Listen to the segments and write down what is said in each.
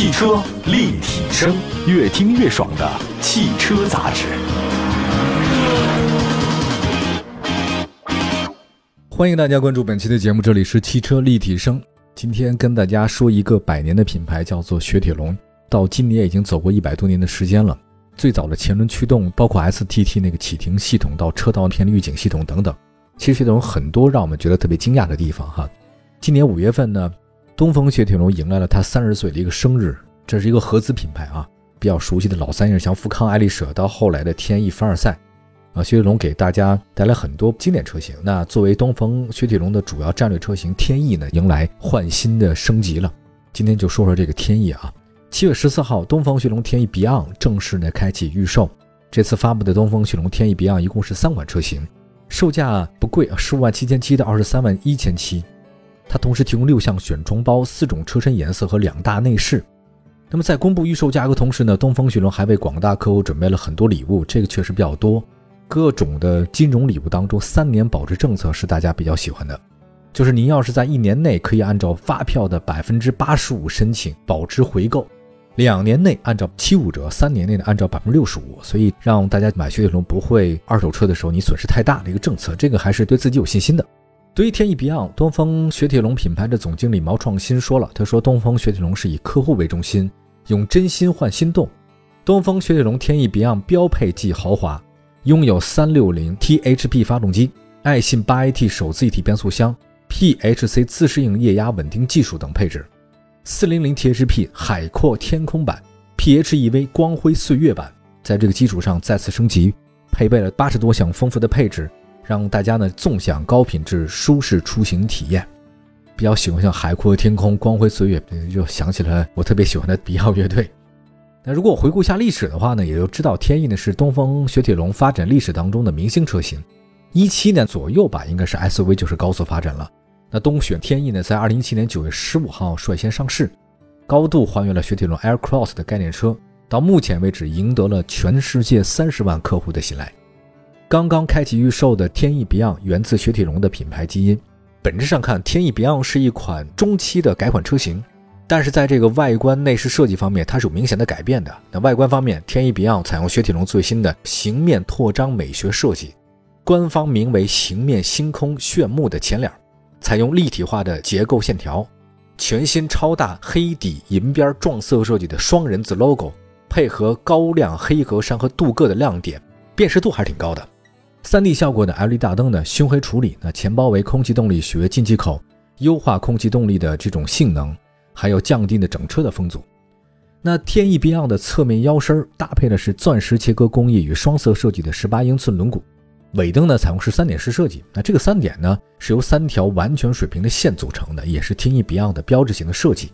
汽车立体声，越听越爽的汽车杂志。欢迎大家关注本期的节目，这里是汽车立体声。今天跟大家说一个百年的品牌，叫做雪铁龙。到今年已经走过一百多年的时间了。最早的前轮驱动，包括 STT 那个启停系统，到车道偏离预警系统等等，其实雪铁龙很多让我们觉得特别惊讶的地方哈。今年五月份呢。东风雪铁龙迎来了他三十岁的一个生日，这是一个合资品牌啊，比较熟悉的老三样，像富康、爱丽舍，到后来的天翼、凡尔赛，啊，雪铁龙给大家带来很多经典车型。那作为东风雪铁龙的主要战略车型，天翼呢，迎来换新的升级了。今天就说说这个天翼啊。七月十四号，东风雪铁龙天翼 Beyond 正式呢开启预售。这次发布的东风雪铁龙天翼 Beyond 一共是三款车型，售价不贵啊，十五万七千七到二十三万一千七。它同时提供六项选装包、四种车身颜色和两大内饰。那么在公布预售价格同时呢，东风雪铁龙还为广大客户准备了很多礼物，这个确实比较多。各种的金融礼物当中，三年保值政策是大家比较喜欢的，就是您要是在一年内可以按照发票的百分之八十五申请保值回购，两年内按照七五折，三年内呢按照百分之六十五，所以让大家买雪铁龙不会二手车的时候你损失太大的一个政策，这个还是对自己有信心的。对于天翼 Beyond，东风雪铁龙品牌的总经理毛创新说了：“他说，东风雪铁龙是以客户为中心，用真心换心动。东风雪铁龙天翼 Beyond 标配既豪华，拥有 360THP 发动机、爱信 8AT 手自一体变速箱、PHC 自适应液压稳定技术等配置，400THP 海阔天空版、PHEV 光辉岁月版，在这个基础上再次升级，配备了八十多项丰富的配置。”让大家呢纵享高品质舒适出行体验，比较喜欢像海阔天空、光辉岁月，就想起了我特别喜欢的迪奥乐队。那如果我回顾一下历史的话呢，也就知道天翼呢是东风雪铁龙发展历史当中的明星车型。一七年左右吧，应该是 SUV 就是高速发展了。那东雪天翼呢，在二零一七年九月十五号率先上市，高度还原了雪铁龙 Air Cross 的概念车，到目前为止赢得了全世界三十万客户的信赖。刚刚开启预售的天翼 Beyond 源自雪铁龙的品牌基因，本质上看，天翼 Beyond 是一款中期的改款车型，但是在这个外观内饰设计方面，它是有明显的改变的。那外观方面，天翼 Beyond 采用雪铁龙最新的形面拓张美学设计，官方名为形面星空炫目的前脸，采用立体化的结构线条，全新超大黑底银边撞色设计的双人字 logo，配合高亮黑格栅和镀铬的亮点，辨识度还是挺高的。三 D 效果的 LED 大灯的熏黑处理，那前包围空气动力学进气口，优化空气动力的这种性能，还有降低的整车的风阻。那天翼 Beyond 的侧面腰身搭配的是钻石切割工艺与双色设计的十八英寸轮毂，尾灯呢采用是三点式设计。那这个三点呢是由三条完全水平的线组成的，也是天翼 Beyond 的标志性的设计。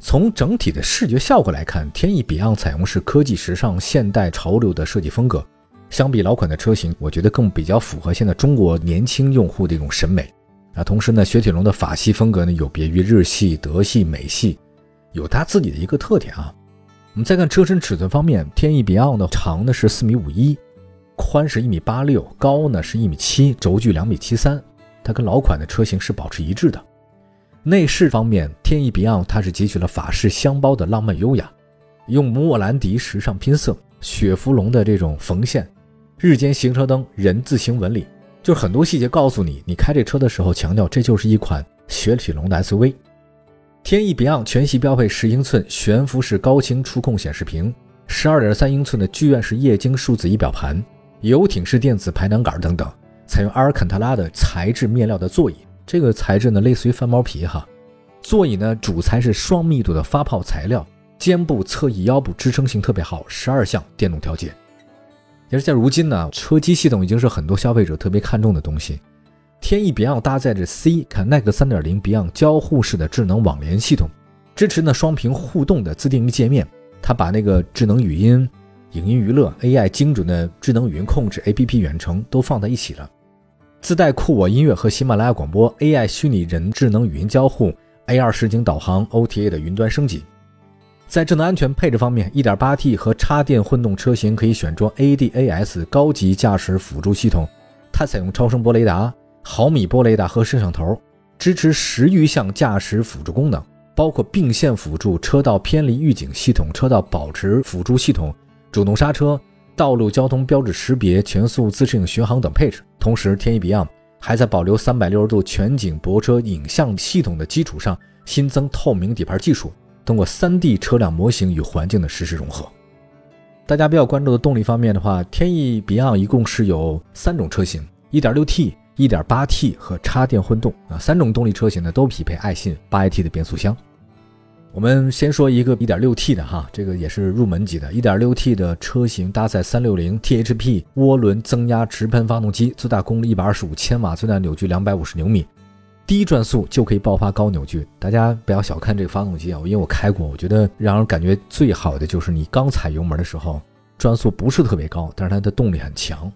从整体的视觉效果来看，天翼 Beyond 采用是科技、时尚、现代、潮流的设计风格。相比老款的车型，我觉得更比较符合现在中国年轻用户的一种审美啊。同时呢，雪铁龙的法系风格呢有别于日系、德系、美系，有它自己的一个特点啊。我们再看车身尺寸方面，天翼 Beyond 的长呢是四米五一，宽是一米八六，高呢是一米七，轴距两米七三，它跟老款的车型是保持一致的。内饰方面，天翼 Beyond 它是汲取了法式箱包的浪漫优雅，用莫兰迪时尚拼色，雪佛龙的这种缝线。日间行车灯人字形纹理，就是很多细节告诉你，你开这车的时候强调这就是一款雪铁龙的 SUV。天翼 Beyond 全系标配十英寸悬浮式高清触控显示屏，十二点三英寸的剧院式液晶数字仪表盘，游艇式电子排挡杆等等，采用阿尔坎特拉的材质面料的座椅，这个材质呢类似于翻毛皮哈。座椅呢主材是双密度的发泡材料，肩部、侧翼、腰部支撑性特别好，十二项电动调节。其实，在如今呢，车机系统已经是很多消费者特别看重的东西。天翼 Beyond 搭载着 C Connect 3.0 Beyond 交互式的智能网联系统，支持呢双屏互动的自定义界面。它把那个智能语音、影音娱乐、AI 精准的智能语音控制、APP 远程都放在一起了，自带酷我音乐和喜马拉雅广播、AI 虚拟人智能语音交互、AR 实景导航、OTA 的云端升级。在智能安全配置方面，1.8T 和插电混动车型可以选装 ADAS 高级驾驶辅助系统，它采用超声波雷达、毫米波雷达和摄像头，支持十余项驾驶辅助功能，包括并线辅助、车道偏离预警系统、车道保持辅助系统、主动刹车、道路交通标志识别、全速自适应巡航等配置。同时，天翼 Beyond 还在保留三百六十度全景泊车影像系统的基础上，新增透明底盘技术，通过 3D 车辆模型与环境的实时融合。大家比较关注的动力方面的话，天翼 Beyond 一共是有三种车型：1.6T。1.8T 和插电混动啊，三种动力车型呢都匹配爱信 8AT 的变速箱。我们先说一个 1.6T 的哈，这个也是入门级的 1.6T 的车型，搭载360 THP 涡轮增压直喷发动机，最大功率125千瓦，最大扭矩250牛米，低转速就可以爆发高扭矩。大家不要小看这个发动机啊，因为我开过，我觉得让人感觉最好的就是你刚踩油门的时候，转速不是特别高，但是它的动力很强，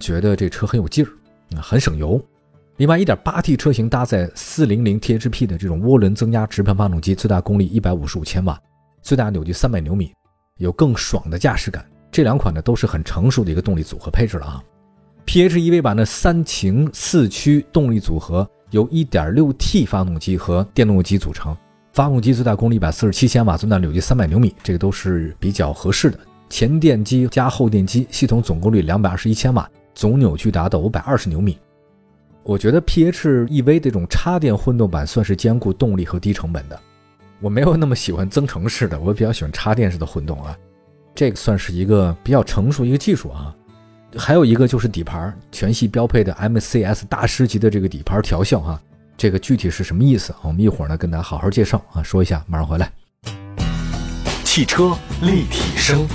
觉得这车很有劲儿。很省油。另外，1.8T 车型搭载400 THP 的这种涡轮增压直喷发动机，最大功率155千瓦，最大扭矩300牛米，有更爽的驾驶感。这两款呢都是很成熟的一个动力组合配置了啊。PHEV 版的三擎四驱动力组合由 1.6T 发动机和电动机组成，发动机最大功率147千瓦，最大扭矩300牛米，这个都是比较合适的。前电机加后电机，系统总功率221千瓦。总扭矩达到五百二十牛米，我觉得 PHEV 这种插电混动版算是兼顾动力和低成本的。我没有那么喜欢增程式的，我比较喜欢插电式的混动啊。这个算是一个比较成熟一个技术啊。还有一个就是底盘全系标配的 MCS 大师级的这个底盘调校哈，这个具体是什么意思？我们一会儿呢跟大家好好介绍啊，说一下，马上回来。汽车立体声。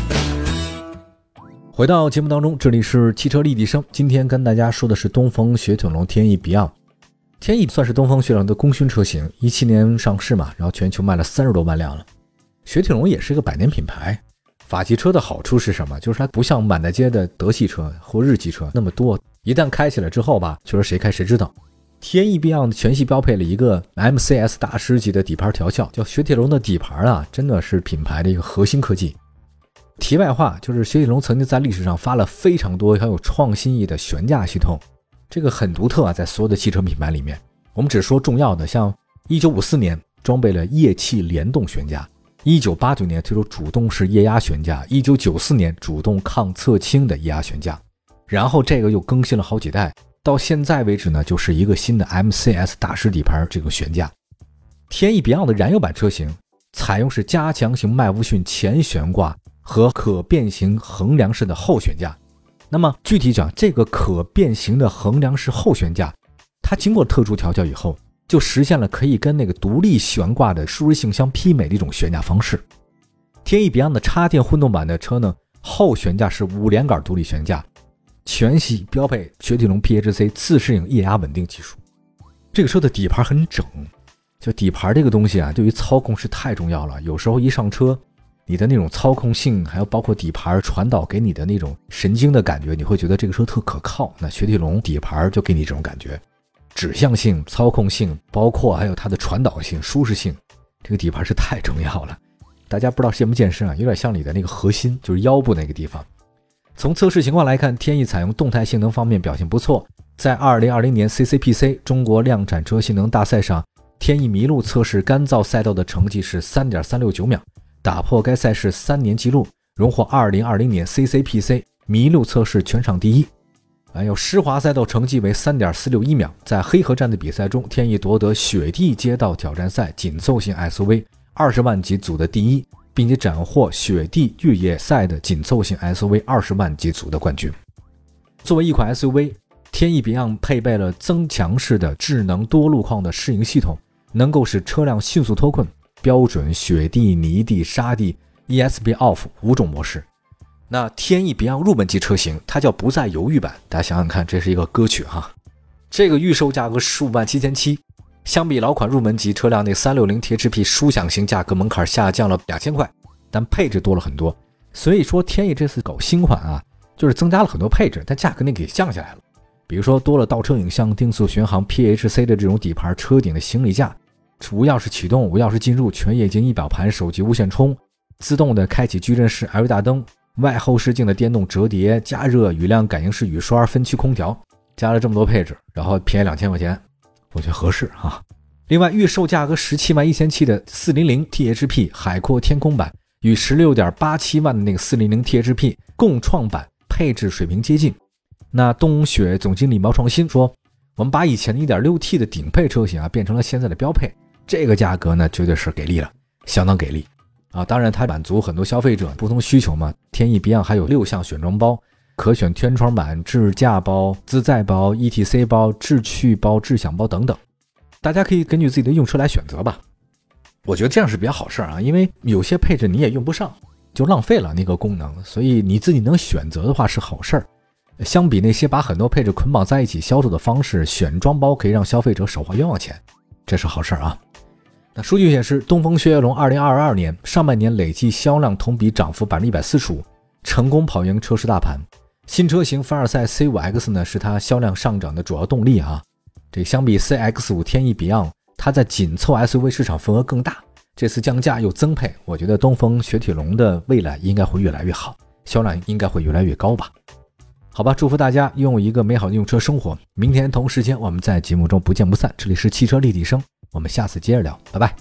回到节目当中，这里是汽车立体声。今天跟大家说的是东风雪铁龙天翼 Beyond。天翼算是东风雪铁龙的功勋车型，一七年上市嘛，然后全球卖了三十多万辆了。雪铁龙也是一个百年品牌。法系车的好处是什么？就是它不像满大街的德系车或日系车那么多，一旦开起来之后吧，就是谁开谁知道。天翼 Beyond 全系标配了一个 MCS 大师级的底盘调校，叫雪铁龙的底盘啊，真的是品牌的一个核心科技。题外话，就是雪铁龙曾经在历史上发了非常多很有创新意的悬架系统，这个很独特啊，在所有的汽车品牌里面，我们只说重要的，像1954年装备了液气联动悬架，1989年推出主动式液压悬架，1994年主动抗侧倾的液压悬架，然后这个又更新了好几代，到现在为止呢，就是一个新的 MCS 大师底盘这个悬架。天翼 Beyond 的燃油版车型采用是加强型麦弗逊前悬挂。和可变形横梁式的后悬架，那么具体讲，这个可变形的横梁式后悬架，它经过特殊调教以后，就实现了可以跟那个独立悬挂的舒适性相媲美的一种悬架方式。天翼 Beyond 的插电混动版的车呢，后悬架是五连杆独立悬架，全系标配雪铁龙 PHC 自适应液压稳定技术。这个车的底盘很整，就底盘这个东西啊，对于操控是太重要了，有时候一上车。你的那种操控性，还有包括底盘传导给你的那种神经的感觉，你会觉得这个车特可靠。那雪铁龙底盘就给你这种感觉，指向性、操控性，包括还有它的传导性、舒适性，这个底盘是太重要了。大家不知道健不健身啊？有点像你的那个核心，就是腰部那个地方。从测试情况来看，天翼采用动态性能方面表现不错，在2020年 CCPC 中国量产车性能大赛上，天翼麋鹿测试干燥赛道的成绩是3.369秒。打破该赛事三年纪录，荣获2020年 CCPC 麋鹿测试全场第一。还有湿滑赛道成绩为3.461秒，在黑河站的比赛中，天翼夺得雪地街道挑战赛紧凑型 SUV 二十万级组的第一，并且斩获雪地越野赛的紧凑型 SUV 二十万级组的冠军。作为一款 SUV，天翼 Beyond 配备了增强式的智能多路况的适应系统，能够使车辆迅速脱困。标准雪地、泥地、沙地、ESP Off 五种模式。那天翼 Beyond 入门级车型，它叫不再犹豫版。大家想想看，这是一个歌曲哈。这个预售价格十五万七千七，相比老款入门级车辆那三六零 THP 舒享型价格门槛下降了两千块，但配置多了很多。所以说天翼这次搞新款啊，就是增加了很多配置，但价格呢给降下来了。比如说多了倒车影像、定速巡航、PHC 的这种底盘车顶的行李架。无钥匙启动、无钥匙进入、全液晶仪表盘、手机无线充、自动的开启矩阵式 LED 大灯、外后视镜的电动折叠、加热雨量感应式雨刷、分区空调，加了这么多配置，然后便宜两千块钱，我觉得合适啊。另外，预售价格十七万一千七的四零零 THP 海阔天空版与十六点八七万的那个四零零 THP 共创版配置水平接近。那东雪总经理毛创新说：“我们把以前的一点六 T 的顶配车型啊变成了现在的标配，这个价格呢绝对是给力了，相当给力啊！当然，它满足很多消费者不同需求嘛。天翼 Beyond 还有六项选装包，可选天窗版、智驾包、自在包、ETC 包、智趣包、智享包等等，大家可以根据自己的用车来选择吧。我觉得这样是比较好事儿啊，因为有些配置你也用不上，就浪费了那个功能，所以你自己能选择的话是好事儿。相比那些把很多配置捆绑在一起销售的方式，选装包可以让消费者少花冤枉钱，这是好事儿啊。那数据显示，东风雪铁龙2022年上半年累计销量同比涨幅百分之一百四十五，成功跑赢车市大盘。新车型凡尔赛 C5X 呢，是它销量上涨的主要动力啊。这相比 CX5 天翼 Beyond，它在紧凑 SUV 市场份额更大。这次降价又增配，我觉得东风雪铁龙的未来应该会越来越好，销量应该会越来越高吧。好吧，祝福大家拥有一个美好的用车生活。明天同时间，我们在节目中不见不散。这里是汽车立体声，我们下次接着聊，拜拜。